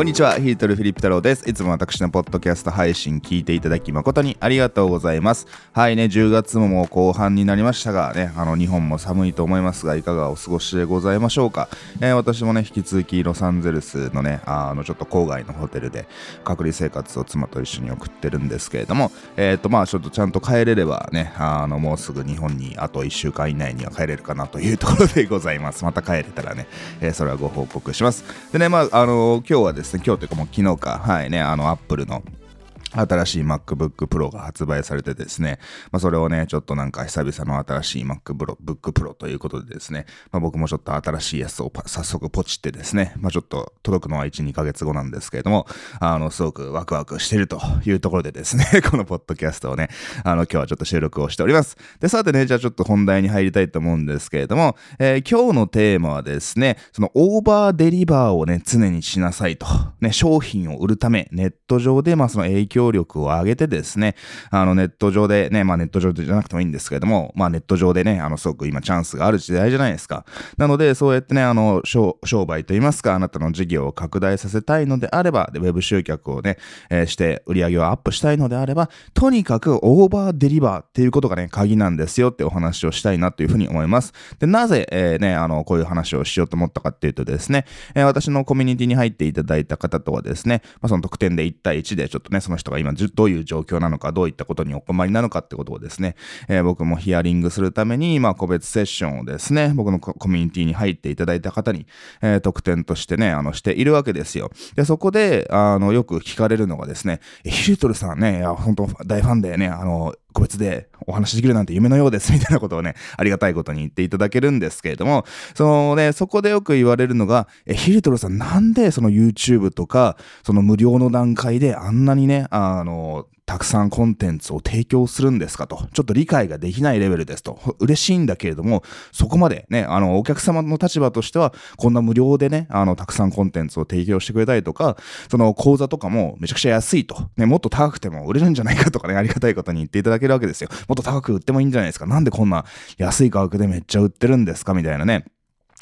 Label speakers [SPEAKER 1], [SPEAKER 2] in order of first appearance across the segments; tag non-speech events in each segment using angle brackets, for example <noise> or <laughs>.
[SPEAKER 1] こんにちは、ヒートルフィリップ太郎です。いつも私のポッドキャスト配信聞いていただき誠にありがとうございます。はいね、10月ももう後半になりましたがね、あの日本も寒いと思いますが、いかがお過ごしでございましょうか。えー、私もね、引き続きロサンゼルスのね、あのちょっと郊外のホテルで隔離生活を妻と一緒に送ってるんですけれども、えっ、ー、とまあちょっとちゃんと帰れればね、あのもうすぐ日本にあと1週間以内には帰れるかなというところでございます。また帰れたらね、えー、それはご報告します。でね、まああの今日はですねですね、今日というかもう昨日か、はいね、あの、アップルの。新しい MacBook Pro が発売されてですね、まあ、それをね、ちょっとなんか久々の新しい MacBook Pro ということでですね、まあ、僕もちょっと新しいやつを早速ポチってですね、まあ、ちょっと届くのは1、2ヶ月後なんですけれども、あの、すごくワクワクしてるというところでですね、<laughs> このポッドキャストをね、あの、今日はちょっと収録をしております。で、さてね、じゃあちょっと本題に入りたいと思うんですけれども、えー、今日のテーマはですね、そのオーバーデリバーをね、常にしなさいと。ね、商品を売るため、ネット上でまあその影響力を上げてですね、あのネット上でね、まあネット上でじゃなくてもいいんですけれども、まあネット上でね、あのすごく今チャンスがある時代じゃないですか。なので、そうやってね、あの商売といいますか、あなたの事業を拡大させたいのであれば、でウェブ集客をね、えー、して売り上げをアップしたいのであれば、とにかくオーバーデリバーっていうことがね、鍵なんですよってお話をしたいなというふうに思います。で、なぜ、えー、ね、あの、こういう話をしようと思ったかっていうとですね、えー、私のコミュニティに入っていただいた方とはですね、まあ、その特典で1対1でちょっとね、その人が今どういう状況なのか、どういったことにお困りなのかってことをですね、えー、僕もヒアリングするために、まあ、個別セッションをですね、僕のコミュニティに入っていただいた方に、えー、特典としてね、あの、しているわけですよ。で、そこで、あの、よく聞かれるのがですね、ヒルトルさんね、いや、本当大ファンでね、あの、個別でお話しできるなんて夢のようですみたいなことをね、<laughs> ありがたいことに言っていただけるんですけれども、そのね、そこでよく言われるのが、え、ヒルトロさんなんでその YouTube とか、その無料の段階であんなにね、あの、たくさんコンテンツを提供するんですかと。ちょっと理解ができないレベルですと。嬉しいんだけれども、そこまでね、あの、お客様の立場としては、こんな無料でね、あの、たくさんコンテンツを提供してくれたりとか、その講座とかもめちゃくちゃ安いと。ね、もっと高くても売れるんじゃないかとかね、ありがたいことに言っていただけるわけですよ。もっと高く売ってもいいんじゃないですか。なんでこんな安い価格でめっちゃ売ってるんですか？みたいなね。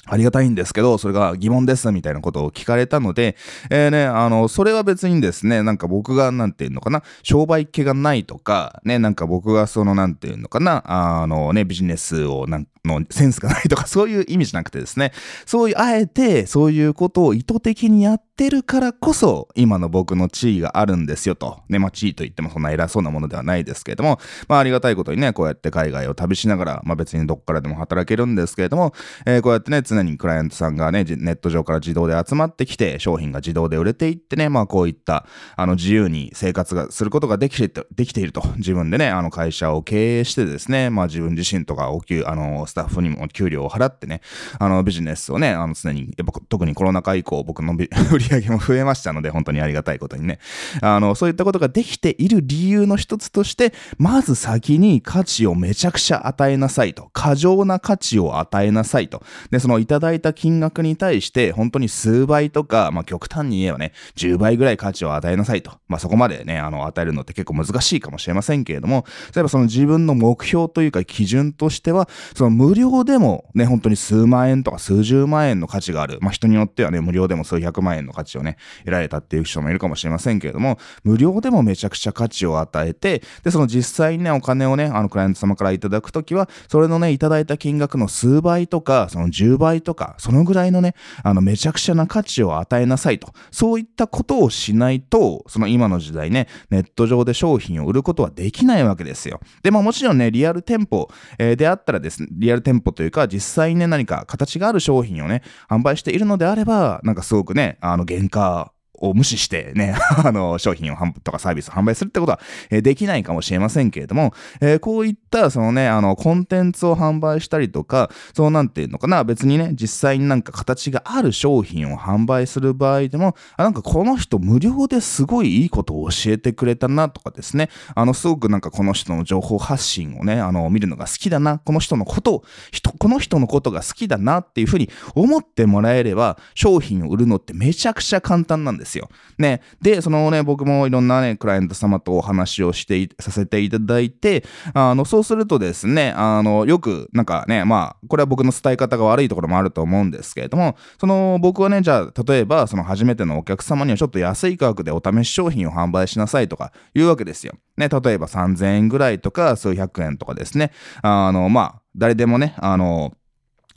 [SPEAKER 1] ありがたいんですけど、それが疑問ですみたいなことを聞かれたので、えー、ね、あの、それは別にですね、なんか僕が、なんていうのかな、商売気がないとか、ね、なんか僕がその、なんていうのかな、あのね、ビジネスをなんのセンスがないとか <laughs> そういう意味じゃなくてですね、そういう、あえてそういうことを意図的にやってるからこそ、今の僕の地位があるんですよと。ね、まあ地位と言ってもそんな偉そうなものではないですけれども、まあありがたいことにね、こうやって海外を旅しながら、まあ別にどっからでも働けるんですけれども、えー、こうやってね、常にクライアントさんがね、ネット上から自動で集まってきて、商品が自動で売れていってね、まあこういった、あの自由に生活がすることができてできていると。自分でね、あの会社を経営してですね、まあ自分自身とかお給、あの、スタッフにも給料を払ってね、あのビジネスをね、あの常に、やっぱ特にコロナ禍以降僕の <laughs> 売り上げも増えましたので、本当にありがたいことにね、あの、そういったことができている理由の一つとして、まず先に価値をめちゃくちゃ与えなさいと。過剰な価値を与えなさいと。で、そのいただいた金額に対して、本当に数倍とか、まあ極端に言えばね、10倍ぐらい価値を与えなさいと。まあそこまでね、あの、与えるのって結構難しいかもしれませんけれども、例えばその自分の目標というか基準としては、その無料でもね、本当に数万円とか数十万円の価値がある。まあ人によってはね、無料でも数百万円の価値をね、得られたっていう人もいるかもしれませんけれども、無料でもめちゃくちゃ価値を与えて、で、その実際にね、お金をね、あのクライアント様からいただくときは、それのね、いただいた金額の数倍とか、その10倍とか、そのぐらいのね、あの、めちゃくちゃな価値を与えなさいと。そういったことをしないと、その今の時代ね、ネット上で商品を売ることはできないわけですよ。で、まあもちろんね、リアル店舗、えー、であったらですね、リアル店舗というか、実際にね、何か形がある商品をね、販売しているのであれば、なんかすごくね、あの、原価を無視してね、<laughs> あの、商品をとかサービスを販売するってことは、え、できないかもしれませんけれども、えー、こういった、そのね、あの、コンテンツを販売したりとか、そうなんていうのかな、別にね、実際になんか形がある商品を販売する場合でも、あなんかこの人無料ですごいいいことを教えてくれたなとかですね、あの、すごくなんかこの人の情報発信をね、あの、見るのが好きだな、この人のことを、人、この人のことが好きだなっていうふうに思ってもらえれば、商品を売るのってめちゃくちゃ簡単なんですですよ。ね。で、そのね、僕もいろんなね、クライアント様とお話をしてさせていただいて、あの、そうするとですね、あの、よく、なんかね、まあ、これは僕の伝え方が悪いところもあると思うんですけれども、その、僕はね、じゃあ、例えば、その初めてのお客様にはちょっと安い価格でお試し商品を販売しなさいとか言うわけですよ。ね、例えば3000円ぐらいとか、数百円とかですね。あの、まあ、誰でもね、あの、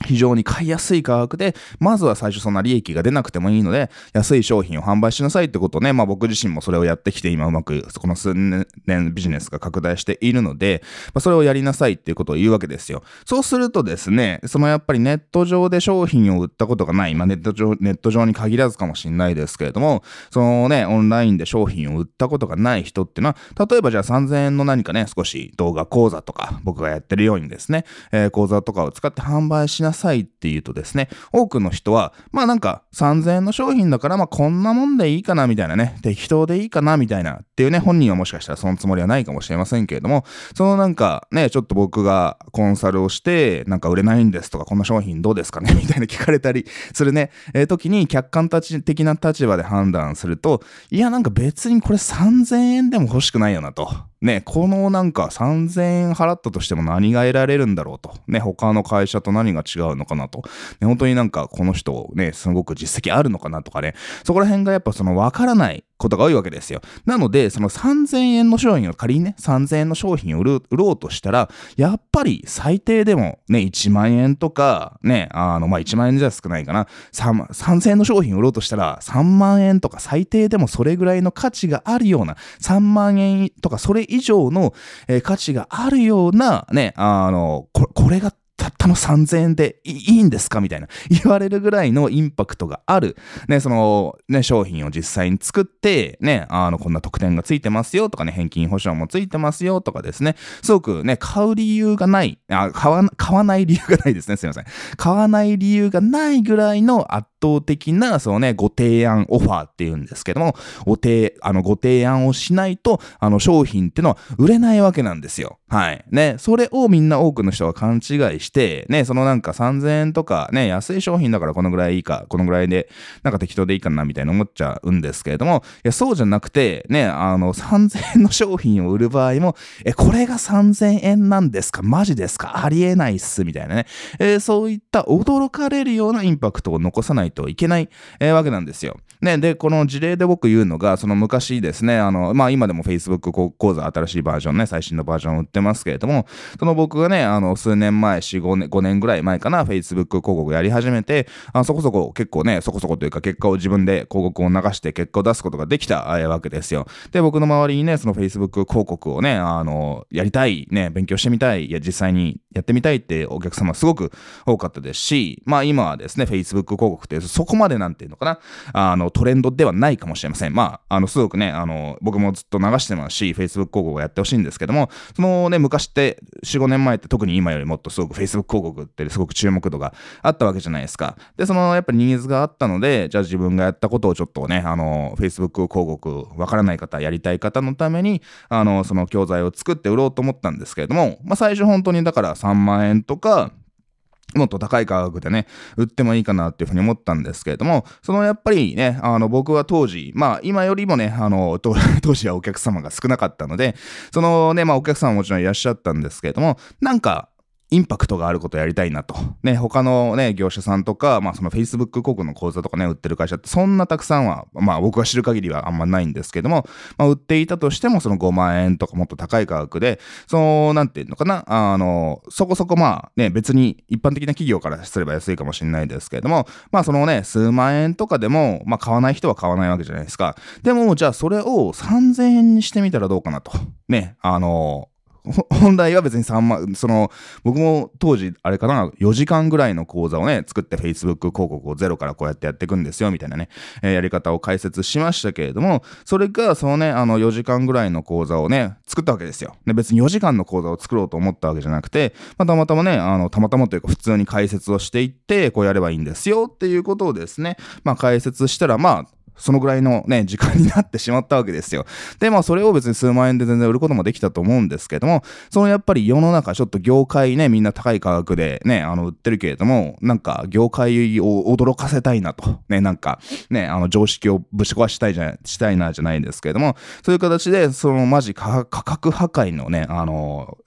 [SPEAKER 1] 非常に買いやすい価格で、まずは最初そんな利益が出なくてもいいので、安い商品を販売しなさいってことね、まあ僕自身もそれをやってきて、今うまくこの数年ビジネスが拡大しているので、まあ、それをやりなさいっていうことを言うわけですよ。そうするとですね、そのやっぱりネット上で商品を売ったことがない、まあネット上、ネット上に限らずかもしれないですけれども、そのね、オンラインで商品を売ったことがない人っていうのは、例えばじゃあ3000円の何かね、少し動画講座とか、僕がやってるようにですね、えー、講座とかを使って販売しなさいっていうとですね、多くの人は、まあなんか3000円の商品だから、まあこんなもんでいいかなみたいなね、適当でいいかなみたいなっていうね、本人はもしかしたらそのつもりはないかもしれませんけれども、そのなんかね、ちょっと僕がコンサルをして、なんか売れないんですとか、こんな商品どうですかね <laughs> みたいな聞かれたりするね、えー、時に客観的な立場で判断すると、いやなんか別にこれ3000円でも欲しくないよなと。ね、このなんか3000円払ったとしても何が得られるんだろうと。ね、他の会社と何が違うのかなと。ね、本当になんかこの人ね、すごく実績あるのかなとかね、そこら辺がやっぱそのわからないことが多いわけですよ。なので、その3000円の商品を仮にね、3000円の商品を売ろうとしたら、やっぱり最低でもね、1万円とか、ね、あの、まあ、1万円じゃ少ないかな、3000円の商品を売ろうとしたら、3万円とか最低でもそれぐらいの価値があるような、3万円とかそれ以上の、えー、価値があるような、ね、あの、これがたったの3000円でいいんですか？みたいな言われるぐらいのインパクトがある、ね、その、ね、商品を実際に作って、ね、あの、こんな特典がついてますよとかね、返金保証もついてますよとかですね、すごくね、買う理由がない、あ買わ、買わない理由がないですね、すいません。買わない理由がないぐらいの圧倒的な、そのね、ご提案オファーっていうんですけども、ご提、あの、ご提案をしないと、あの、商品ってのは売れないわけなんですよ。はい。ね、それをみんな多くの人が勘違いして、ね、そのなんか3000円とか、ね、安い商品だからこのぐらいいいか、このぐらいで、なんか適当でいいかな、みたいな思っちゃうんですけれども、いや、そうじゃなくて、ね、あの、3000円の商品を売る場合も、え、これが3000円なんですか？マジですか？ありえないっす、みたいなね。えー、そういった驚かれるようなインパクトを残さないといけない、えー、わけなんですよ。ね、で、この事例で僕言うのが、その昔ですね、あの、まあ今でも Facebook 講座新しいバージョンね、最新のバージョン売ってますけれども、その僕がね、あの、数年前、4、5年、5年ぐらい前かな、Facebook 広告やり始めて、あそこそこ結構ね、そこそこというか結果を自分で広告を流して結果を出すことができたわけですよ。で、僕の周りにね、その Facebook 広告をね、あの、やりたい、ね、勉強してみたい、いや、実際にやってみたいってお客様すごく多かったですし、まあ今はですね、Facebook 広告ってそこまでなんていうのかな、あのトレンドではないかもしれません。まあ、あの、すごくね、あの、僕もずっと流してますし、Facebook 広告をやってほしいんですけども、そのね、昔って4、5年前って特に今よりもっとすごく Facebook 広告ってすごく注目度があったわけじゃないですか。で、そのやっぱりニーズがあったので、じゃあ自分がやったことをちょっとね、あの、Facebook 広告わからない方、やりたい方のために、あの、その教材を作って売ろうと思ったんですけれども、まあ最初本当にだから3万円とか、もっと高い価格でね、売ってもいいかなっていうふうに思ったんですけれども、そのやっぱりね、あの僕は当時、まあ今よりもね、あの <laughs> 当時はお客様が少なかったので、そのね、まあお客様ももちろんいらっしゃったんですけれども、なんかインパクトがあることやりたいなと。ね、他のね、業者さんとか、まあその Facebook 広告の講座とかね、売ってる会社ってそんなたくさんは、まあ僕が知る限りはあんまないんですけども、まあ売っていたとしてもその5万円とかもっと高い価格で、その、なんていうのかな、あの、そこそこまあね、別に一般的な企業からすれば安いかもしれないですけれども、まあそのね、数万円とかでも、まあ買わない人は買わないわけじゃないですか。でも、じゃあそれを3000円にしてみたらどうかなと。ね、あの、<laughs> 本来は別に3万、その、僕も当時、あれかな、4時間ぐらいの講座をね、作って Facebook 広告をゼロからこうやってやっていくんですよ、みたいなね、えー、やり方を解説しましたけれども、それが、そのね、あの、4時間ぐらいの講座をね、作ったわけですよ。で、別に4時間の講座を作ろうと思ったわけじゃなくて、まあ、たまたまね、あの、たまたまというか普通に解説をしていって、こうやればいいんですよっていうことをですね、まあ、解説したら、まあ、そのぐらいのね、時間になってしまったわけですよ。<laughs> で、まあそれを別に数万円で全然売ることもできたと思うんですけども、そのやっぱり世の中ちょっと業界ね、みんな高い価格でね、あの売ってるけれども、なんか業界を驚かせたいなと、ね、なんかね、あの常識をぶち壊したいじゃ、したいなじゃないんですけれども、そういう形で、そのマジ価格破壊のね、あの、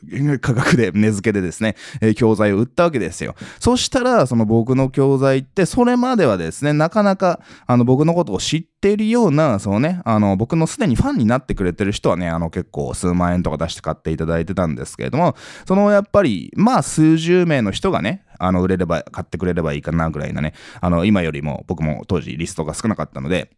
[SPEAKER 1] 価格で値付けでですね、え、教材を売ったわけですよ。そしたら、その僕の教材って、それまではですね、なかなか、あの僕のことを知知ってるような、そのね、あの、僕のすでにファンになってくれてる人はね、あの、結構数万円とか出して買っていただいてたんですけれども、そのやっぱり、まあ、数十名の人がね、あの、売れれば、買ってくれればいいかなぐらいなね、あの、今よりも僕も当時リストが少なかったので、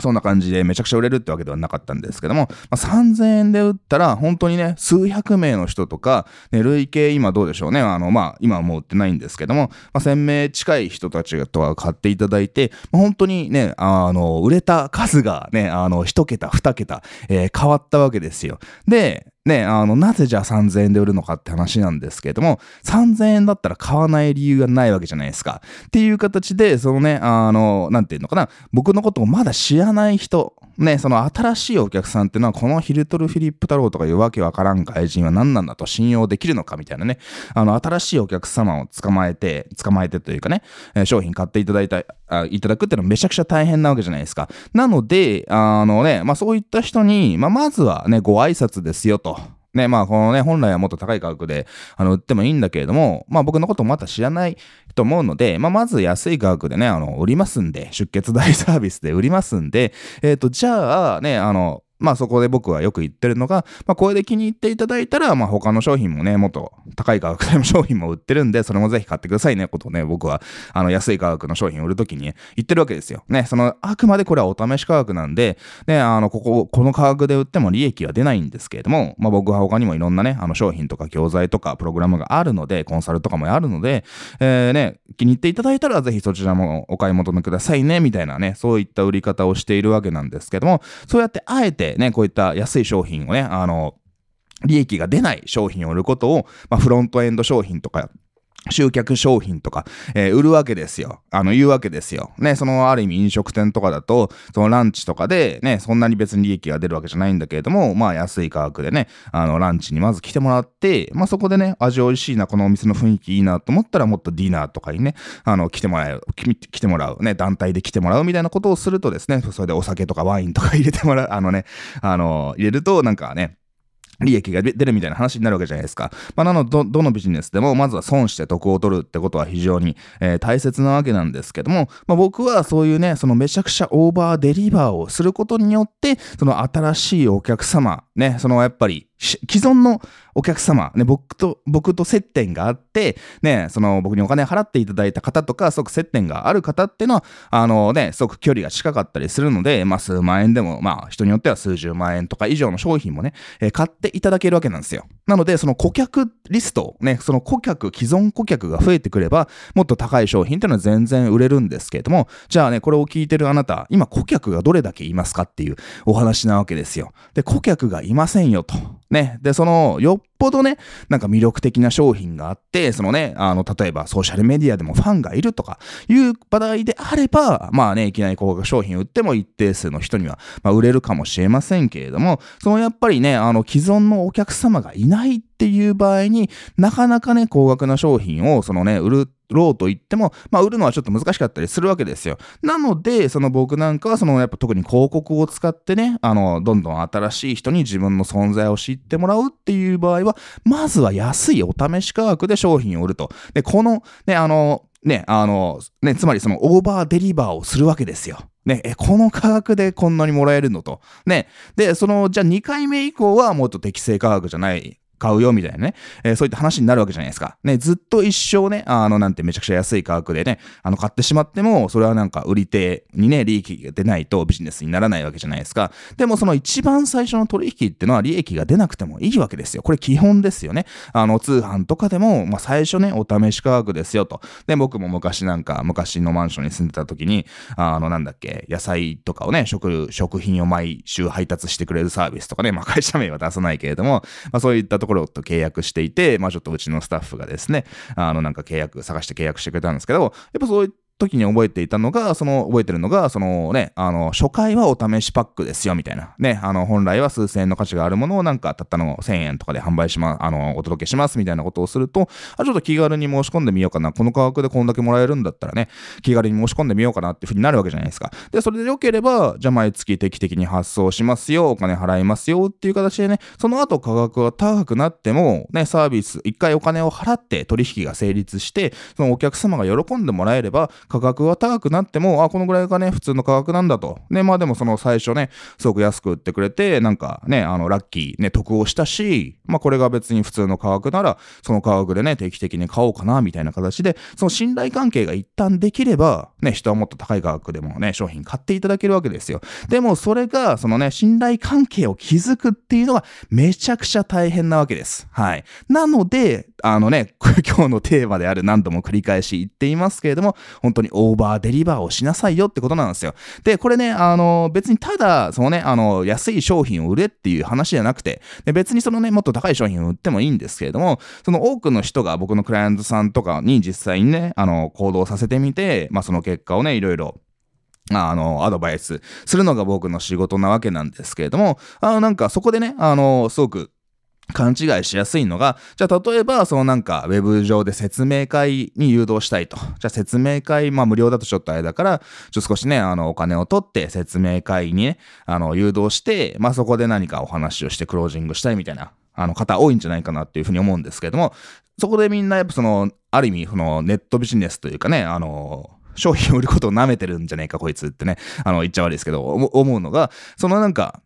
[SPEAKER 1] そんな感じでめちゃくちゃ売れるってわけではなかったんですけども、まあ、3000円で売ったら本当にね、数百名の人とか、ね、累計今どうでしょうね。あの、まあ、今はもう売ってないんですけども、まあ、1000名近い人たちとは買っていただいて、まあ、本当にね、あの、売れた数がね、あの、1桁、2桁、えー、変わったわけですよ。で、ね、あの、なぜじゃあ3000円で売るのかって話なんですけれども、3000円だったら買わない理由がないわけじゃないですか。っていう形で、そのね、あの、なんていうのかな、僕のことをまだ知らない人、ね、その新しいお客さんっていうのは、このヒルトル・フィリップ太郎とかいうわけわからん外人は何なんだと信用できるのかみたいなね、あの、新しいお客様を捕まえて、捕まえてというかね、商品買っていただいた、あいただくっていうのはめちゃくちゃ大変なわけじゃないですか。なので、あのね、まあそういった人に、まあまずはね、ご挨拶ですよと。ね、まあ、このね、本来はもっと高い価格で、あの、売ってもいいんだけれども、まあ、僕のこともまた知らないと思うので、まあ、まず安い価格でね、あの、売りますんで、出血大サービスで売りますんで、えっ、ー、と、じゃあ、ね、あの、まあそこで僕はよく言ってるのが、まあこれで気に入っていただいたら、まあ他の商品もね、もっと高い価格での商品も売ってるんで、それもぜひ買ってくださいね、ことをね、僕は、あの安い価格の商品を売るときに、言ってるわけですよ。ね、その、あくまでこれはお試し価格なんで、ね、あの、ここ、この価格で売っても利益は出ないんですけれども、まあ僕は他にもいろんなね、あの商品とか教材とかプログラムがあるので、コンサルとかもあるので、えー、ね、気に入っていただいたらぜひそちらもお買い求めくださいね、みたいなね、そういった売り方をしているわけなんですけども、そうやってあえてね、こういった安い商品をね、あの、利益が出ない商品を売ることを、まあ、フロントエンド商品とか集客商品とか、えー、売るわけですよ。あの、言うわけですよ。ね、その、ある意味飲食店とかだと、そのランチとかで、ね、そんなに別に利益が出るわけじゃないんだけれども、まあ、安い価格でね、あの、ランチにまず来てもらって、まあ、そこでね、味美味しいな、このお店の雰囲気いいなと思ったら、もっとディナーとかにね、あの、来てもらう、来てもらう、ね、団体で来てもらうみたいなことをするとですね、それでお酒とかワインとか入れてもらう、あのね、あの、入れると、なんかね、利益が出るみたいな話になるわけじゃないですか。まあ、なのでど、どのビジネスでも、まずは損して得を取るってことは非常に、えー、大切なわけなんですけども、まあ、僕はそういうね、そのめちゃくちゃオーバーデリバーをすることによって、その新しいお客様、ね、そのやっぱり既存のお客様、ね、僕と、僕と接点があって、ね、その僕にお金払っていただいた方とか、即接点がある方っていうのは、あのね、すごく距離が近かったりするので、まあ数万円でも、まあ人によっては数十万円とか以上の商品もね、え、買っていただけるわけなんですよ。なので、その顧客リスト、ね、その顧客、既存顧客が増えてくれば、もっと高い商品っていうのは全然売れるんですけれども、じゃあね、これを聞いてるあなた、今顧客がどれだけいますかっていうお話なわけですよ。で、顧客がいませんよと。ね。で、その、よっぽどね、なんか魅力的な商品があって、そのね、あの、例えばソーシャルメディアでもファンがいるとかいう場合であれば、まあね、いきなり高額商品売っても一定数の人には、まあ、売れるかもしれませんけれども、そのやっぱりね、あの、既存のお客様がいないっていう場合になかなかね、高額な商品をそのね、売るろうと言っても、まあ、売るのはちょっと難しかったりするわけですよ。なので、その僕なんかは、そのやっぱ特に広告を使ってね、あの、どんどん新しい人に自分の存在を知ってもらうっていう場合は、まずは安いお試し価格で商品を売ると。で、この、ね、あの、ね、あの、ね、つまりそのオーバーデリバーをするわけですよ。ね、え、この価格でこんなにもらえるのと。ね。で、その、じゃあ2回目以降はもっと適正価格じゃない買うよみたいなね、えー、そういった話になるわけじゃないですか。ね、ずっと一生ね、あの、なんてめちゃくちゃ安い価格でね、あの、買ってしまっても、それはなんか売り手にね、利益が出ないとビジネスにならないわけじゃないですか。でもその一番最初の取引ってのは利益が出なくてもいいわけですよ。これ基本ですよね。あの、通販とかでも、まあ、最初ね、お試し価格ですよと。で、僕も昔なんか、昔のマンションに住んでた時に、あの、なんだっけ、野菜とかをね、食、食品を毎週配達してくれるサービスとかね、まあ、会社名は出さないけれども、まあ、そういったところと契約していて、まあちょっとうちのスタッフがですね、あのなんか契約、探して契約してくれたんですけど、やっぱそういっ時に覚えていたのが、その、覚えてるのが、そのね、あの、初回はお試しパックですよ、みたいな。ね、あの、本来は数千円の価値があるものをなんか、たったの1000円とかで販売しま、あの、お届けします、みたいなことをすると、あ、ちょっと気軽に申し込んでみようかな。この価格でこんだけもらえるんだったらね、気軽に申し込んでみようかなっていうふうになるわけじゃないですか。で、それで良ければ、じゃあ毎月定期的に発送しますよ、お金払いますよっていう形でね、その後価格が高くなっても、ね、サービス、一回お金を払って取引が成立して、そのお客様が喜んでもらえれば、価格は高くなっても、あ、このぐらいがね、普通の価格なんだと。ね、まあでもその最初ね、すごく安く売ってくれて、なんかね、あの、ラッキー、ね、得をしたし、まあこれが別に普通の価格なら、その価格でね、定期的に買おうかな、みたいな形で、その信頼関係が一旦できれば、ね、人はもっと高い価格でもね、商品買っていただけるわけですよ。でもそれが、そのね、信頼関係を築くっていうのがめちゃくちゃ大変なわけです。はい。なので、あのね、<laughs> 今日のテーマである何度も繰り返し言っていますけれども、本当にオーバーデリバーをしなさいよってことなんですよ。で、これね、あの、別にただ、そのね、あの、安い商品を売れっていう話じゃなくて、で別にそのね、もっと高い商品を売ってもいいんですけれども、その多くの人が僕のクライアントさんとかに実際にね、あの、行動させてみて、まあその結果をね、いろいろあの、アドバイスするのが僕の仕事なわけなんですけれども、あ、なんかそこでね、あの、すごく勘違いしやすいのが、じゃあ例えば、そのなんか、ウェブ上で説明会に誘導したいと。じゃあ説明会、まあ無料だとちょっとあれだから、ちょっと少しね、あの、お金を取って説明会にね、あの、誘導して、まあそこで何かお話をしてクロージングしたいみたいな、あの方多いんじゃないかなっていうふうに思うんですけれども、そこでみんなやっぱその、ある意味、そのネットビジネスというかね、あの、商品を売ることを舐めてるんじゃねえか、こいつってね、あの、言っちゃ悪いですけど、思うのが、そのなんか、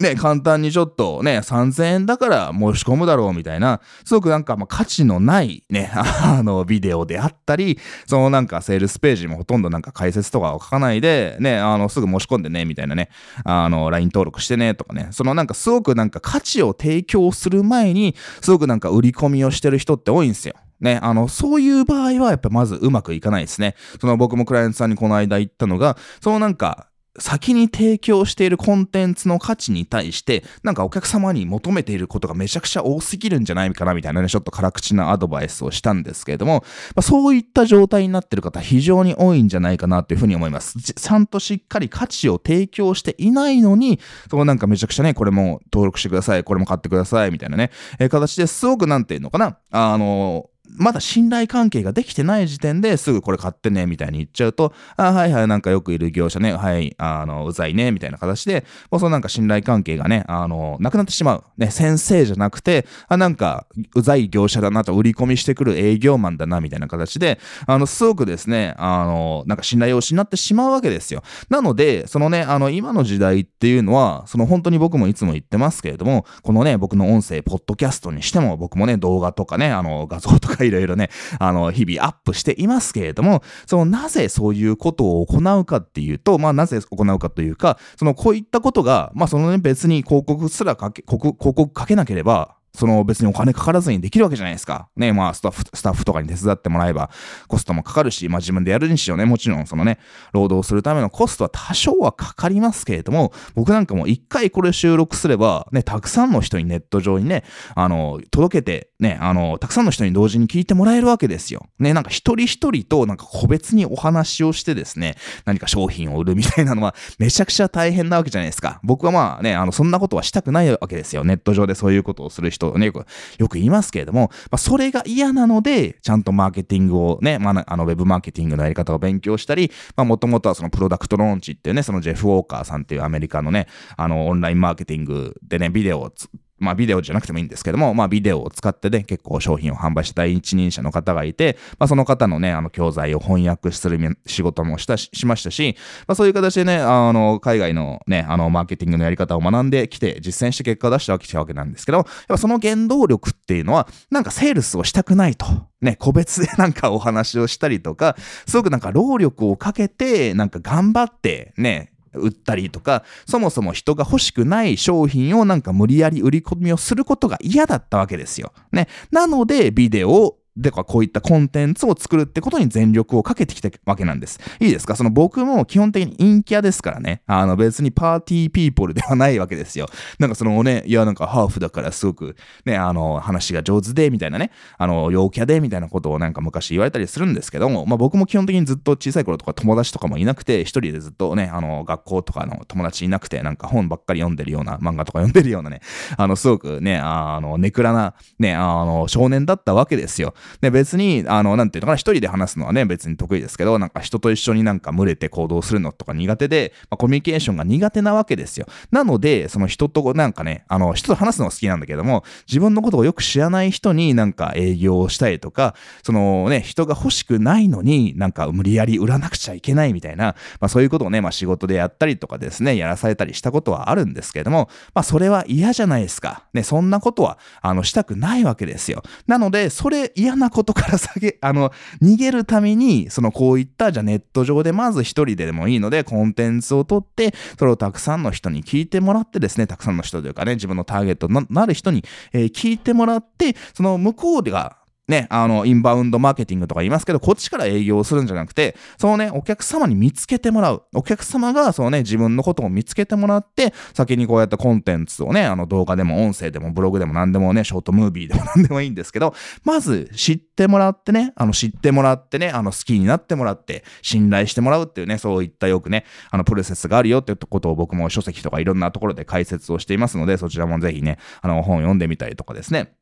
[SPEAKER 1] ね、簡単にちょっとね、3000円だから申し込むだろうみたいな、すごくなんかまあ価値のないね、<laughs> あの、ビデオであったり、そのなんかセールスページもほとんどなんか解説とかを書かないで、ね、あの、すぐ申し込んでね、みたいなね、あの、LINE 登録してね、とかね、そのなんかすごくなんか価値を提供する前に、すごくなんか売り込みをしてる人って多いんですよ。ね、あの、そういう場合はやっぱまずうまくいかないですね。その僕もクライアントさんにこの間言ったのが、そのなんか、先に提供しているコンテンツの価値に対して、なんかお客様に求めていることがめちゃくちゃ多すぎるんじゃないかなみたいなね、ちょっと辛口なアドバイスをしたんですけれども、まあ、そういった状態になっている方非常に多いんじゃないかなというふうに思います。ちゃんとしっかり価値を提供していないのに、そこなんかめちゃくちゃね、これも登録してください、これも買ってください、みたいなね、えー、形ですごくなんていうのかな、あのーまだ信頼関係ができてない時点ですぐこれ買ってね、みたいに言っちゃうと、あ、はいはい、なんかよくいる業者ね、はい、あの、うざいね、みたいな形で、もうそのなんか信頼関係がね、あの、なくなってしまう。ね、先生じゃなくて、あ、なんか、うざい業者だなと、売り込みしてくる営業マンだな、みたいな形で、あの、すごくですね、あの、なんか信頼を失ってしまうわけですよ。なので、そのね、あの、今の時代っていうのは、その本当に僕もいつも言ってますけれども、このね、僕の音声、ポッドキャストにしても、僕もね、動画とかね、あの、画像とかかいろいろね、あの、日々アップしていますけれども、その、なぜそういうことを行うかっていうと、まあ、なぜ行うかというか、その、こういったことが、まあ、そのね、別に広告すらかけ、広告かけなければ、その別にお金かからずにできるわけじゃないですか。ね、まあスタッフ、スタッフとかに手伝ってもらえばコストもかかるし、まあ自分でやるにしろね、もちろんそのね、労働するためのコストは多少はかかりますけれども、僕なんかも一回これ収録すれば、ね、たくさんの人にネット上にね、あの、届けて、ね、あの、たくさんの人に同時に聞いてもらえるわけですよ。ね、なんか一人一人となんか個別にお話をしてですね、何か商品を売るみたいなのはめちゃくちゃ大変なわけじゃないですか。僕はまあね、あの、そんなことはしたくないわけですよ。ネット上でそういうことをする人ね、よく、よく言いますけれども、まあ、それが嫌なので、ちゃんとマーケティングをね、まあ、あの、ウェブマーケティングのやり方を勉強したり、まあ、もともとはそのプロダクトローンチっていうね、そのジェフ・ウォーカーさんっていうアメリカのね、あの、オンラインマーケティングでね、ビデオをまあビデオじゃなくてもいいんですけども、まあビデオを使ってね、結構商品を販売した第一人者の方がいて、まあその方のね、あの教材を翻訳する仕事もしたし、しましたし、まあそういう形でね、あの、海外のね、あの、マーケティングのやり方を学んできて、実践して結果を出したわけなんですけど、やっぱその原動力っていうのは、なんかセールスをしたくないと。ね、個別で <laughs> なんかお話をしたりとか、すごくなんか労力をかけて、なんか頑張って、ね、売ったりとか、そもそも人が欲しくない商品をなんか無理やり売り込みをすることが嫌だったわけですよ。ね。なので、ビデオをでかこういったコンテンツを作るってことに全力をかけてきたわけなんです。いいですか？その僕も基本的に陰キャですからね。あの別にパーティーピーポルではないわけですよ。なんかそのね、いやなんかハーフだからすごくね、あの話が上手でみたいなね、あの陽キャでみたいなことをなんか昔言われたりするんですけども、まあ僕も基本的にずっと小さい頃とか友達とかもいなくて、一人でずっとね、あの学校とかの友達いなくて、なんか本ばっかり読んでるような、漫画とか読んでるようなね、あのすごくね、あのネクラなね、あの少年だったわけですよ。で別に、あの、なんていうのかな、一人で話すのはね、別に得意ですけど、なんか人と一緒になんか群れて行動するのとか苦手で、まあ、コミュニケーションが苦手なわけですよ。なので、その人となんかね、あの、人と話すのが好きなんだけども、自分のことをよく知らない人になんか営業をしたりとか、そのね、人が欲しくないのになんか無理やり売らなくちゃいけないみたいな、まあそういうことをね、まあ仕事でやったりとかですね、やらされたりしたことはあるんですけども、まあそれは嫌じゃないですか。ね、そんなことは、あの、したくないわけですよ。なので、それ嫌嫌なことから下げ、<laughs> あの、逃げるために、そのこういった、じゃあネット上でまず一人でもいいので、コンテンツを取って、それをたくさんの人に聞いてもらってですね、たくさんの人というかね、自分のターゲットになる人に、えー、聞いてもらって、その向こうが、ね、あの、インバウンドマーケティングとか言いますけど、こっちから営業するんじゃなくて、そのね、お客様に見つけてもらう。お客様が、そのね、自分のことを見つけてもらって、先にこうやってコンテンツをね、あの動画でも音声でもブログでも何でもね、ショートムービーでも <laughs> 何でもいいんですけど、まず知ってもらってね、あの、知ってもらってね、あの、好きになってもらって、信頼してもらうっていうね、そういったよくね、あの、プロセスがあるよっていうことを僕も書籍とかいろんなところで解説をしていますので、そちらもぜひね、あの、本読んでみたりとかですね。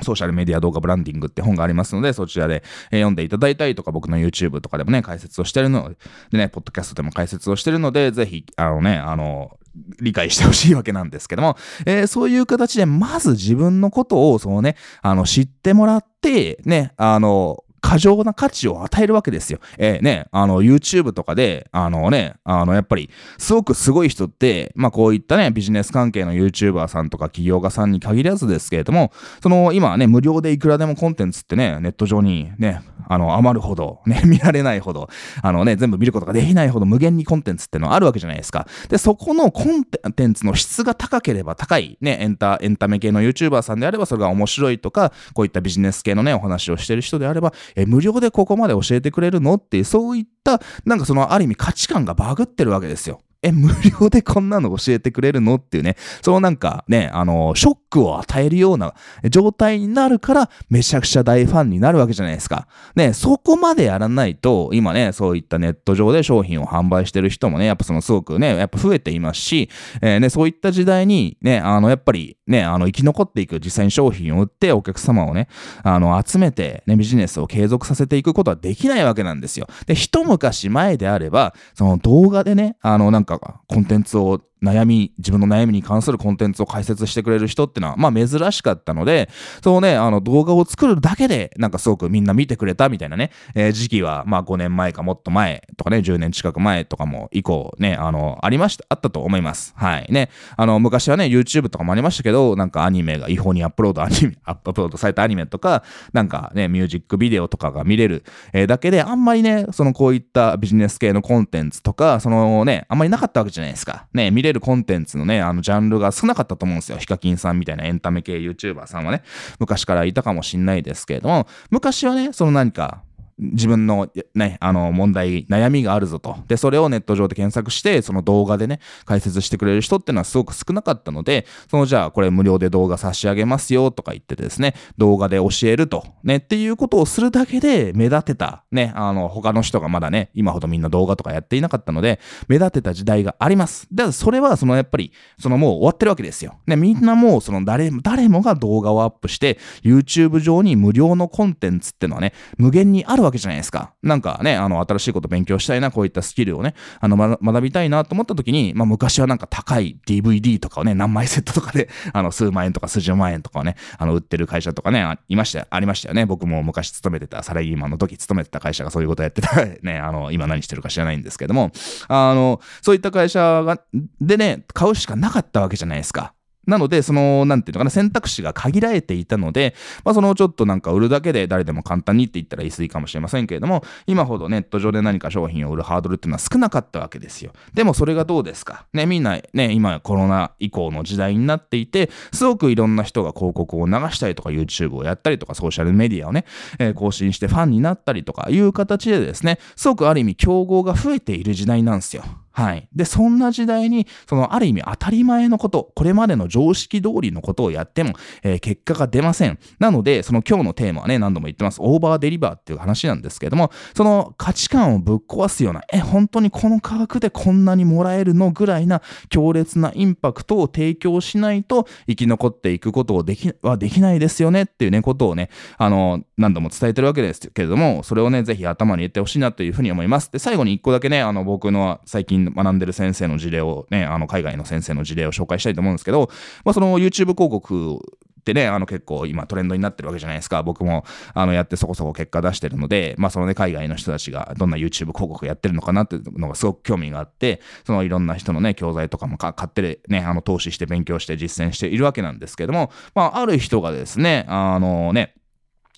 [SPEAKER 1] ソーシャルメディア動画ブランディングって本がありますので、そちらで、え読んでいただいたりとか、僕の YouTube とかでもね、解説をしてるのでね、ポッドキャストでも解説をしてるので、ぜひ、あのね、あの、理解してほしいわけなんですけども、えー、そういう形で、まず自分のことを、そうね、あの、知ってもらって、ね、あの、過剰な価値を与えるわけですよ。えー、ね、あの、YouTube とかで、あのね、あの、やっぱり、すごくすごい人って、まあ、こういったね、ビジネス関係の YouTuber さんとか企業家さんに限らずですけれども、その、今はね、無料でいくらでもコンテンツってね、ネット上にね、あの、余るほど、ね、<laughs> 見られないほど、あのね、全部見ることができないほど無限にコンテンツってのはあるわけじゃないですか。で、そこのコンテンツの質が高ければ高い、ね、エンタ、エンタメ系の YouTuber さんであれば、それが面白いとか、こういったビジネス系のね、お話をしてる人であれば、え、無料でここまで教えてくれるの？っていう、そういった、なんかそのある意味価値観がバグってるわけですよ。え、無料でこんなの教えてくれるの？っていうね、そのなんかね、あの、ショックを与えるような状態になるから、めちゃくちゃ大ファンになるわけじゃないですか。ね、そこまでやらないと、今ね、そういったネット上で商品を販売してる人もね、やっぱそのすごくね、やっぱ増えていますし、えー、ね、そういった時代にね、あの、やっぱりね、あの、生き残っていく実際に商品を売ってお客様をね、あの、集めてね、ビジネスを継続させていくことはできないわけなんですよ。で、一昔前であれば、その動画でね、あの、なんかかコンテンツを悩み、自分の悩みに関するコンテンツを解説してくれる人ってのは、まあ珍しかったので、そうね、あの動画を作るだけで、なんかすごくみんな見てくれたみたいなね、えー、時期は、まあ5年前かもっと前とかね、10年近く前とかも以降ね、あの、ありました、あったと思います。はい。ね、あの、昔はね、YouTube とかもありましたけど、なんかアニメが違法にアップロード、アニメ、<laughs> アップロードされたアニメとか、なんかね、ミュージックビデオとかが見れる、えー、だけで、あんまりね、そのこういったビジネス系のコンテンツとか、そのね、あんまりなかったわけじゃないですか。ね、見れるるコンテンツのね、ね、あの、ジャンルが少なかったと思うんですよ。ヒカキンさんみたいなエンタメ系 YouTuber さんはね、昔からいたかもしんないですけれども、昔はね、その何か、自分のね、あの問題、悩みがあるぞと。で、それをネット上で検索して、その動画でね、解説してくれる人ってのはすごく少なかったので、そのじゃあこれ無料で動画差し上げますよとか言ってですね、動画で教えると、ね、っていうことをするだけで目立てた、ね、あの、他の人がまだね、今ほどみんな動画とかやっていなかったので、目立てた時代があります。で、それはそのやっぱり、そのもう終わってるわけですよ。ね、みんなもうその誰、誰もが動画をアップして、YouTube 上に無料のコンテンツってのはね、無限にあるわけけじゃないですか。なんかね、あの、新しいこと勉強したいな、こういったスキルをね、あの、ま、学びたいなと思った時に、まあ、昔はなんか高い DVD とかをね、何枚セットとかで、<laughs> あの、数万円とか数十万円とかをね、あの、売ってる会社とかね、いました、ありましたよね。僕も昔勤めてた、サラリーマンの時勤めてた会社がそういうことやってた、<laughs> ね、あの、今何してるか知らないんですけども、あの、そういった会社が、でね、買うしかなかったわけじゃないですか。なので、その、なんていうのかな、選択肢が限られていたので、まあ、そのちょっとなんか売るだけで誰でも簡単にって言ったら言い過ぎかもしれませんけれども、今ほどネット上で何か商品を売るハードルっていうのは少なかったわけですよ。でもそれがどうですか？ね、みんなね、今コロナ以降の時代になっていて、すごくいろんな人が広告を流したりとか YouTube をやったりとかソーシャルメディアをね、えー、更新してファンになったりとかいう形でですね、すごくある意味競合が増えている時代なんですよ。はい。で、そんな時代に、そのある意味当たり前のこと、これまでの常識通りのことをやっても、えー、結果が出ません。なので、その今日のテーマはね、何度も言ってます。オーバーデリバーっていう話なんですけども、その価値観をぶっ壊すような、え、本当にこの価格でこんなにもらえるのぐらいな強烈なインパクトを提供しないと生き残っていくことをでき、はできないですよねっていうね、ことをね、あの、何度も伝えてるわけですけれども、それをね、ぜひ頭に入れてほしいなというふうに思います。で、最後に一個だけね、あの、僕の最近学んでる先生の事例をね、あの、海外の先生の事例を紹介したいと思うんですけど、まあ、その YouTube 広告ってね、あの結構今トレンドになってるわけじゃないですか。僕もあのやってそこそこ結果出してるので、まあそのね、海外の人たちがどんな YouTube 広告やってるのかなっていうのがすごく興味があって、そのいろんな人のね、教材とかも買ってね、あの投資して勉強して実践しているわけなんですけども、まあある人がですね、あのね、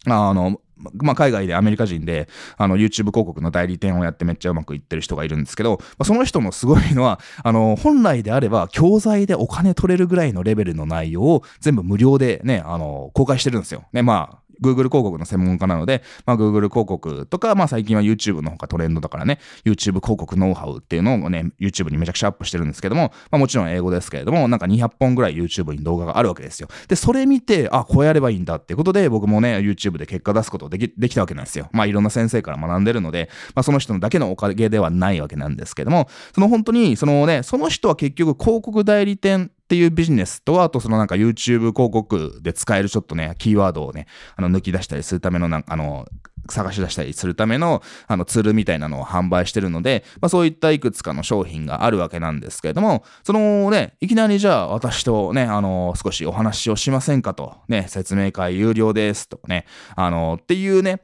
[SPEAKER 1] あの、まあ、海外でアメリカ人であの YouTube 広告の代理店をやってめっちゃうまくいってる人がいるんですけど、まあ、その人のすごいのはあの本来であれば教材でお金取れるぐらいのレベルの内容を全部無料でねあの公開してるんですよ。ねまあ Google 広告の専門家なので、まあ、Google 広告とか、まあ、最近は YouTube の方がトレンドだからね、YouTube 広告ノウハウっていうのをね、YouTube にめちゃくちゃアップしてるんですけども、まあ、もちろん英語ですけれども、なんか200本ぐらい YouTube に動画があるわけですよ。で、それ見て、あ、こうやればいいんだっていうことで、僕もね、YouTube で結果出すことできできたわけなんですよ。まあ、いろんな先生から学んでるので、まあ、その人のだけのおかげではないわけなんですけども、その本当に、そのね、その人は結局広告代理店っていうビジネスと、あとそのなんか YouTube 広告で使えるちょっとね、キーワードをね、あの抜き出したりするためのなんか、あの、探し出したりするためのあのツールみたいなのを販売してるので、まあ、そういったいくつかの商品があるわけなんですけれども、そのね、いきなりじゃあ私とね、あの、少しお話をしませんかと、ね、説明会有料ですとかね、あの、っていうね、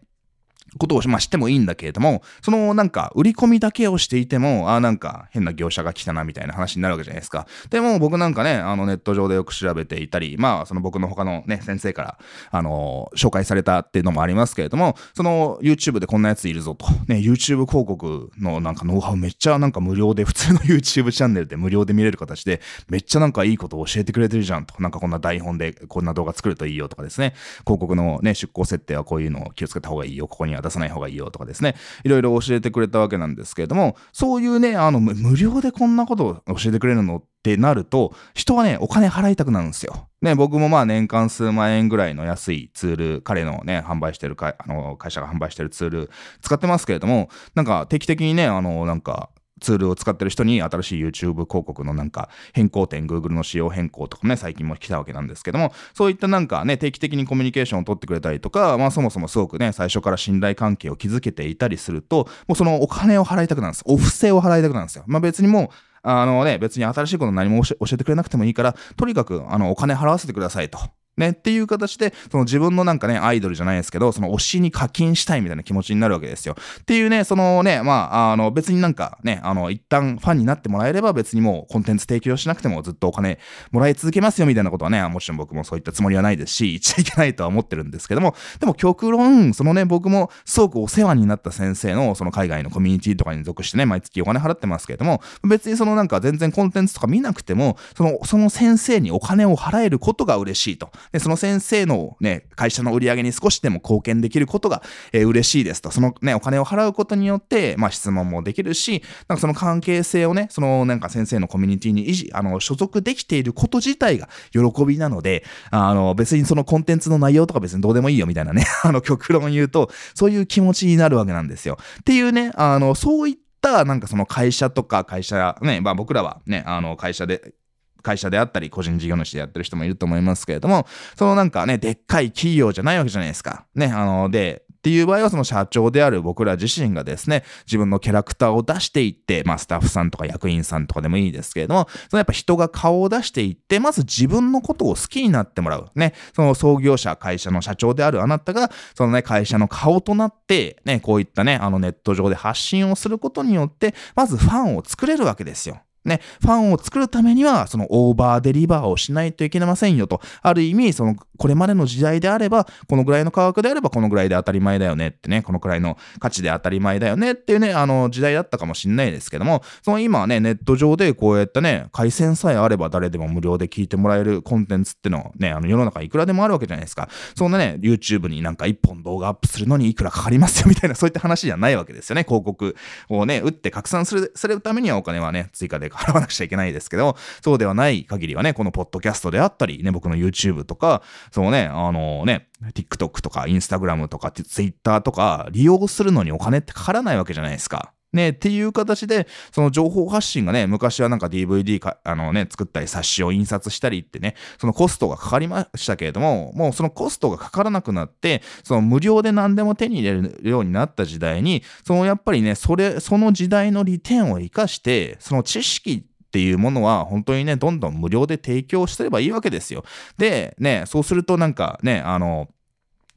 [SPEAKER 1] ことを、まあ、してもいいんだけれども、そのなんか売り込みだけをしていても、ああなんか変な業者が来たなみたいな話になるわけじゃないですか。でも僕なんかね、あのネット上でよく調べていたり、まあその僕の他のね、先生から、あの、紹介されたっていうのもありますけれども、その YouTube でこんなやついるぞと。ね、YouTube 広告のなんかノウハウめっちゃなんか無料で、普通の YouTube チャンネルで無料で見れる形で、めっちゃなんかいいことを教えてくれてるじゃんと。なんかこんな台本でこんな動画作るといいよとかですね。広告のね、出稿設定はこういうのを気をつけた方がいいよ。ここには出さない方がいいよとかですね、いろいろ教えてくれたわけなんですけれども、そういうね、あの、無料でこんなことを教えてくれるのってなると、人はね、お金払いたくなるんですよ。ね、僕もまあ年間数万円ぐらいの安いツール、彼のね、販売してるか、あの、会社が販売してるツール使ってますけれども、なんか定期的にね、あの、なんか、ツールを使ってる人に新しい YouTube 広告のなんか変更点 Google の仕様変更とかね最近も来たわけなんですけどもそういったなんかね定期的にコミュニケーションを取ってくれたりとかまあそもそもすごくね最初から信頼関係を築けていたりするともうそのお金を払いたくなるんです。お布施を払いたくなるんですよ。まあ別にもうあのね別に新しいこと何も教えてくれなくてもいいからとにかくあのお金払わせてくださいと。ね、っていう形で、その自分のなんかね、アイドルじゃないですけど、その推しに課金したいみたいな気持ちになるわけですよ。っていうね、そのね、まあ、あの、別になんかね、あの、一旦ファンになってもらえれば別にもうコンテンツ提供しなくてもずっとお金もらい続けますよみたいなことはね、もちろん僕もそういったつもりはないですし、言っちゃいけないとは思ってるんですけども、でも極論、そのね、僕もすごくお世話になった先生のその海外のコミュニティとかに属してね、毎月お金払ってますけれども、別にそのなんか全然コンテンツとか見なくても、その、その先生にお金を払えることが嬉しいと。で、その先生のね、会社の売り上げに少しでも貢献できることが、えー、嬉しいですと。そのね、お金を払うことによって、まあ質問もできるし、なんかその関係性をね、そのなんか先生のコミュニティに維持、あの、所属できていること自体が喜びなので、あの、別にそのコンテンツの内容とか別にどうでもいいよみたいなね、<laughs> あの、極論言うと、そういう気持ちになるわけなんですよ。っていうね、あの、そういったなんかその会社とか会社ね、まあ僕らはね、あの会社で会社であったり個人事業主でやってる人もいると思いますけれども、そのなんかね、でっかい企業じゃないわけじゃないですか。ね、あの、で、っていう場合はその社長である僕ら自身がですね、自分のキャラクターを出していって、まあスタッフさんとか役員さんとかでもいいですけれども、そのやっぱ人が顔を出していって、まず自分のことを好きになってもらう。ね、その創業者、会社の社長であるあなたが、そのね、会社の顔となって、ね、こういったね、あのネット上で発信をすることによって、まずファンを作れるわけですよ。ね、ファンを作るためには、そのオーバーデリバーをしないといけませんよと。ある意味、その、これまでの時代であれば、このぐらいの価格であれば、このぐらいで当たり前だよねってね、このくらいの価値で当たり前だよねっていうね、あの、時代だったかもしんないですけども、その今はね、ネット上でこうやったね、回線さえあれば誰でも無料で聞いてもらえるコンテンツってのね、あの、世の中いくらでもあるわけじゃないですか。そんなね、YouTube になんか一本動画アップするのにいくらかかりますよみたいな、そういった話じゃないわけですよね。広告をね、打って拡散する、するためにはお金はね、追加で <laughs> 払わなくちゃいけないですけど、そうではない限りはね、このポッドキャストであったり、ね、僕の YouTube とか、そうね、あのね、TikTok とか Instagram とか Twitter とか利用するのにお金ってかからないわけじゃないですか。ね、っていう形で、その情報発信がね、昔はなんか DVD か、あのね、作ったり冊子を印刷したりってね、そのコストがかかりましたけれども、もうそのコストがかからなくなって、その無料で何でも手に入れるようになった時代に、そのやっぱりね、それ、その時代の利点を活かして、その知識っていうものは本当にね、どんどん無料で提供してればいいわけですよ。で、ね、そうするとなんかね、あの、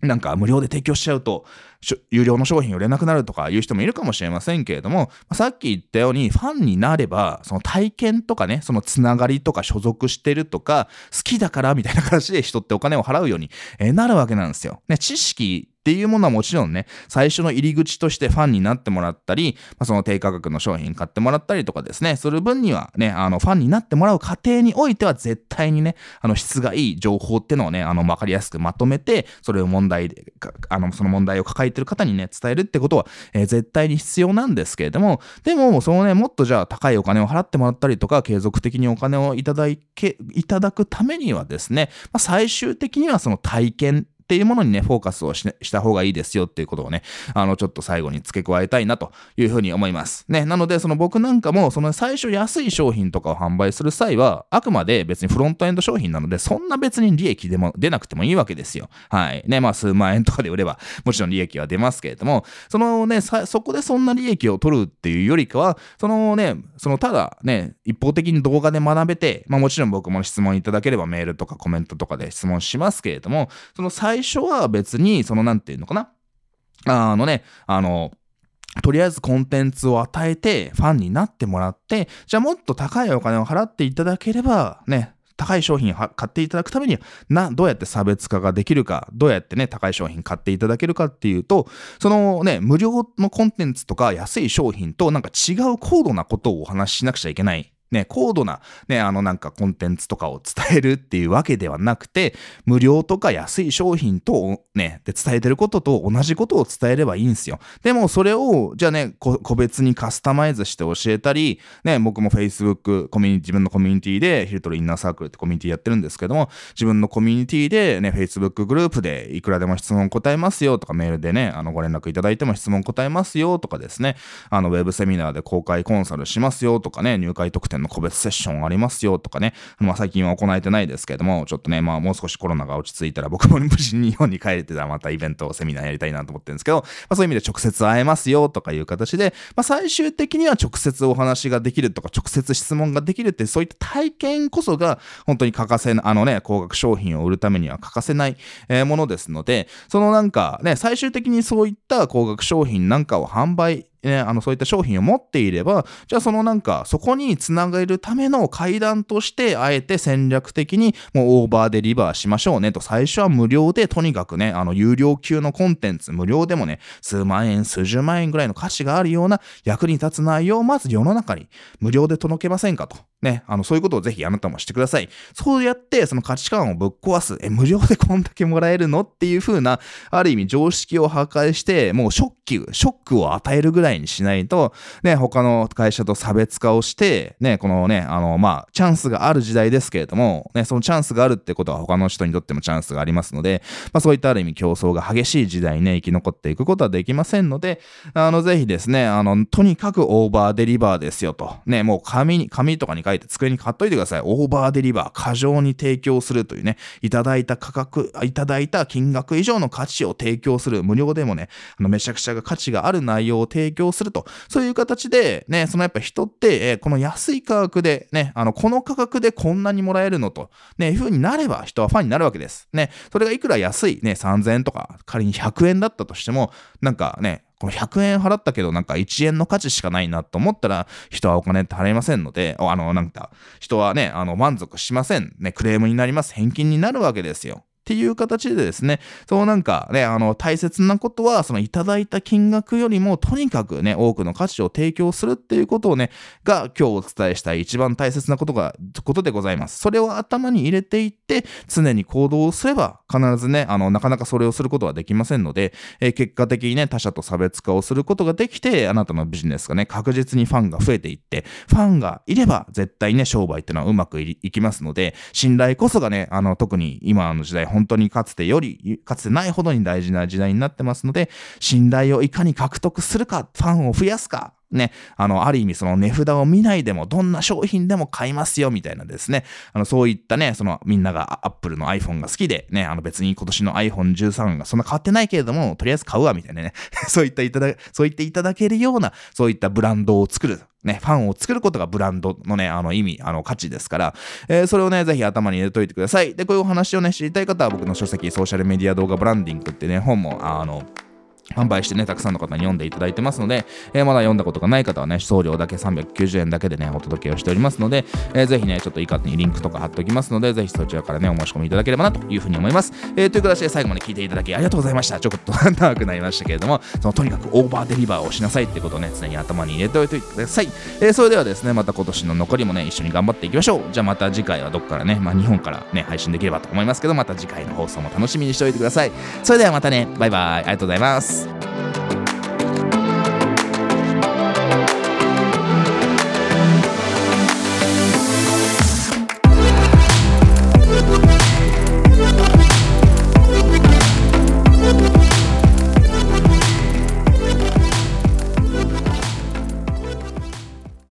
[SPEAKER 1] なんか無料で提供しちゃうと、有料の商品売れなくなるとかいう人もいるかもしれませんけれども、さっき言ったようにファンになれば、その体験とかね、そのつながりとか所属してるとか、好きだからみたいな形で人ってお金を払うようになるわけなんですよ。ね、知識っていうものはもちろんね、最初の入り口としてファンになってもらったり、まあ、その低価格の商品買ってもらったりとかですね、する分にはね、あの、ファンになってもらう過程においては絶対にね、あの、質がいい情報ってのをね、あの、わかりやすくまとめて、それを問題で、あの、その問題を抱えてる方にね、伝えるってことは、えー、絶対に必要なんですけれども、でも、そのね、もっとじゃあ高いお金を払ってもらったりとか、継続的にお金をいただいけ、いただくためにはですね、まあ、最終的にはその体験っていうものにね、フォーカスをしした方がいいですよっていうことをね、あの、ちょっと最後に付け加えたいなというふうに思います。ね、なので、その僕なんかも、その最初安い商品とかを販売する際は、あくまで別にフロントエンド商品なので、そんな別に利益でも出なくてもいいわけですよ。はい。ね、まあ数万円とかで売れば、もちろん利益は出ますけれども、そのね、そこでそんな利益を取るっていうよりかは、そのね、そのただね、一方的に動画で学べて、まあもちろん僕も質問いただければメールとかコメントとかで質問しますけれども、その最最初は別に、その、なんていうのかな。あのね、あの、とりあえずコンテンツを与えて、ファンになってもらって、じゃあもっと高いお金を払っていただければ、ね、高い商品を買っていただくためには、な、どうやって差別化ができるか、どうやってね、高い商品買っていただけるかっていうと、そのね、無料のコンテンツとか安い商品となんか違う高度なことをお話ししなくちゃいけないね、高度な、ね、あのなんかコンテンツとかを伝えるっていうわけではなくて、無料とか安い商品と、ね、で伝えてることと同じことを伝えればいいんですよ。でもそれを、じゃあね、個別にカスタマイズして教えたり、ね、僕も Facebook コミュニティ、自分のコミュニティで、ヒルトルインナーサークルってコミュニティやってるんですけども、自分のコミュニティでね、Facebook グループでいくらでも質問答えますよとか、メールでね、あのご連絡いただいても質問答えますよとかですね、あのウェブセミナーで公開コンサルしますよとかね、入会特典の個別セッションありますよとかね、まあ最近は行えてないですけれども、ちょっとね、まあもう少しコロナが落ち着いたら僕も <laughs> 無事に日本に帰れてたらまたイベント、セミナーやりたいなと思ってるんですけど、まあそういう意味で直接会えますよとかいう形で、まあ最終的には直接お話ができるとか、直接質問ができるってそういった体験こそが本当に欠かせない、あのね、高額商品を売るためには欠かせない、えものですので、そのなんかね、最終的にそういった高額商品なんかを販売ね、あの、そういった商品を持っていれば、じゃあそのなんか、そこにつなげるための階段として、あえて戦略的にもうオーバーデリバーしましょうねと、最初は無料で、とにかくね、あの、有料級のコンテンツ、無料でもね、数万円、数十万円ぐらいの価値があるような役に立つ内容をまず世の中に無料で届けませんかと。ね、あの、そういうことをぜひあなたもしてください。そうやって、その価値観をぶっ壊す、え、無料でこんだけもらえるの？っていう風な、ある意味常識を破壊して、もうショック、ショックを与えるぐらいにしないと、ね、他の会社と差別化をして、ね、このね、あの、まあ、チャンスがある時代ですけれども、ね、そのチャンスがあるってことは他の人にとってもチャンスがありますので、まあ、そういったある意味競争が激しい時代にね、生き残っていくことはできませんので、あの、ぜひですね、あの、とにかくオーバーデリバーですよと。ね、もう紙に、紙とかに書いて机に貼っといてください。オーバーデリバー、過剰に提供するというね、いただいた価格、いただいた金額以上の価値を提供する、無料でもね、あのめちゃくちゃ価値がある内容を提供すると、そういう形で、ね、そのやっぱ人って、えー、この安い価格で、ね、あの、この価格でこんなにもらえるのと、ね、いう風になれば人はファンになるわけです。ね、それがいくら安い、ね、3000円とか、仮に100円だったとしても、なんかね、この100円払ったけどなんか1円の価値しかないなと思ったら、人はお金って払いませんので、あの、なんか、人はね、あの、満足しません。ね、クレームになります。返金になるわけですよ。っていう形でですね、そのなんかね、あの、大切なことは、そのいただいた金額よりも、とにかくね、多くの価値を提供するっていうことをね、が今日お伝えしたい一番大切なことが、ことでございます。それを頭に入れていって、常に行動をすれば、必ずね、あの、なかなかそれをすることはできませんので、えー、結果的にね、他者と差別化をすることができて、あなたのビジネスがね、確実にファンが増えていって、ファンがいれば、絶対ね、商売っていうのはうまくいきますので、信頼こそがね、あの、特に今の時代、本当にかつてより、かつてないほどに大事な時代になってますので、信頼をいかに獲得するか、ファンを増やすか、ね、あの、ある意味その値札を見ないでも、どんな商品でも買いますよ、みたいなですね。あの、そういったね、その、みんなが Apple の iPhone が好きで、ね、あの別に今年の iPhone13 がそんな変わってないけれども、とりあえず買うわ、みたいなね。<laughs> そういったいただ、そう言っていただけるような、そういったブランドを作る。ね、ファンを作ることがブランドのね、あの意味、あの価値ですから、えー、それをね、ぜひ頭に入れといてください。で、こういうお話をね、知りたい方は僕の書籍、ソーシャルメディア動画ブランディングってね、本も、あの、販売してね、たくさんの方に読んでいただいてますので、えー、まだ読んだことがない方はね、送料だけ390円だけでね、お届けをしておりますので、えー、ぜひね、ちょっと以下にリンクとか貼っておきますので、ぜひそちらからね、お申し込みいただければなというふうに思います。えー、という形で最後まで聞いていただきありがとうございました。ちょっと長くなりましたけれども、そのとにかくオーバーデリバーをしなさいってことをね、常に頭に入れておいてください。えー、それではですね、また今年の残りもね、一緒に頑張っていきましょう。じゃあまた次回はどっからね、まあ日本からね、配信できればと思いますけど、また次回の放送も楽しみにしておいてください。それではまたね、バイバイ、ありがとうございます。Podcasts.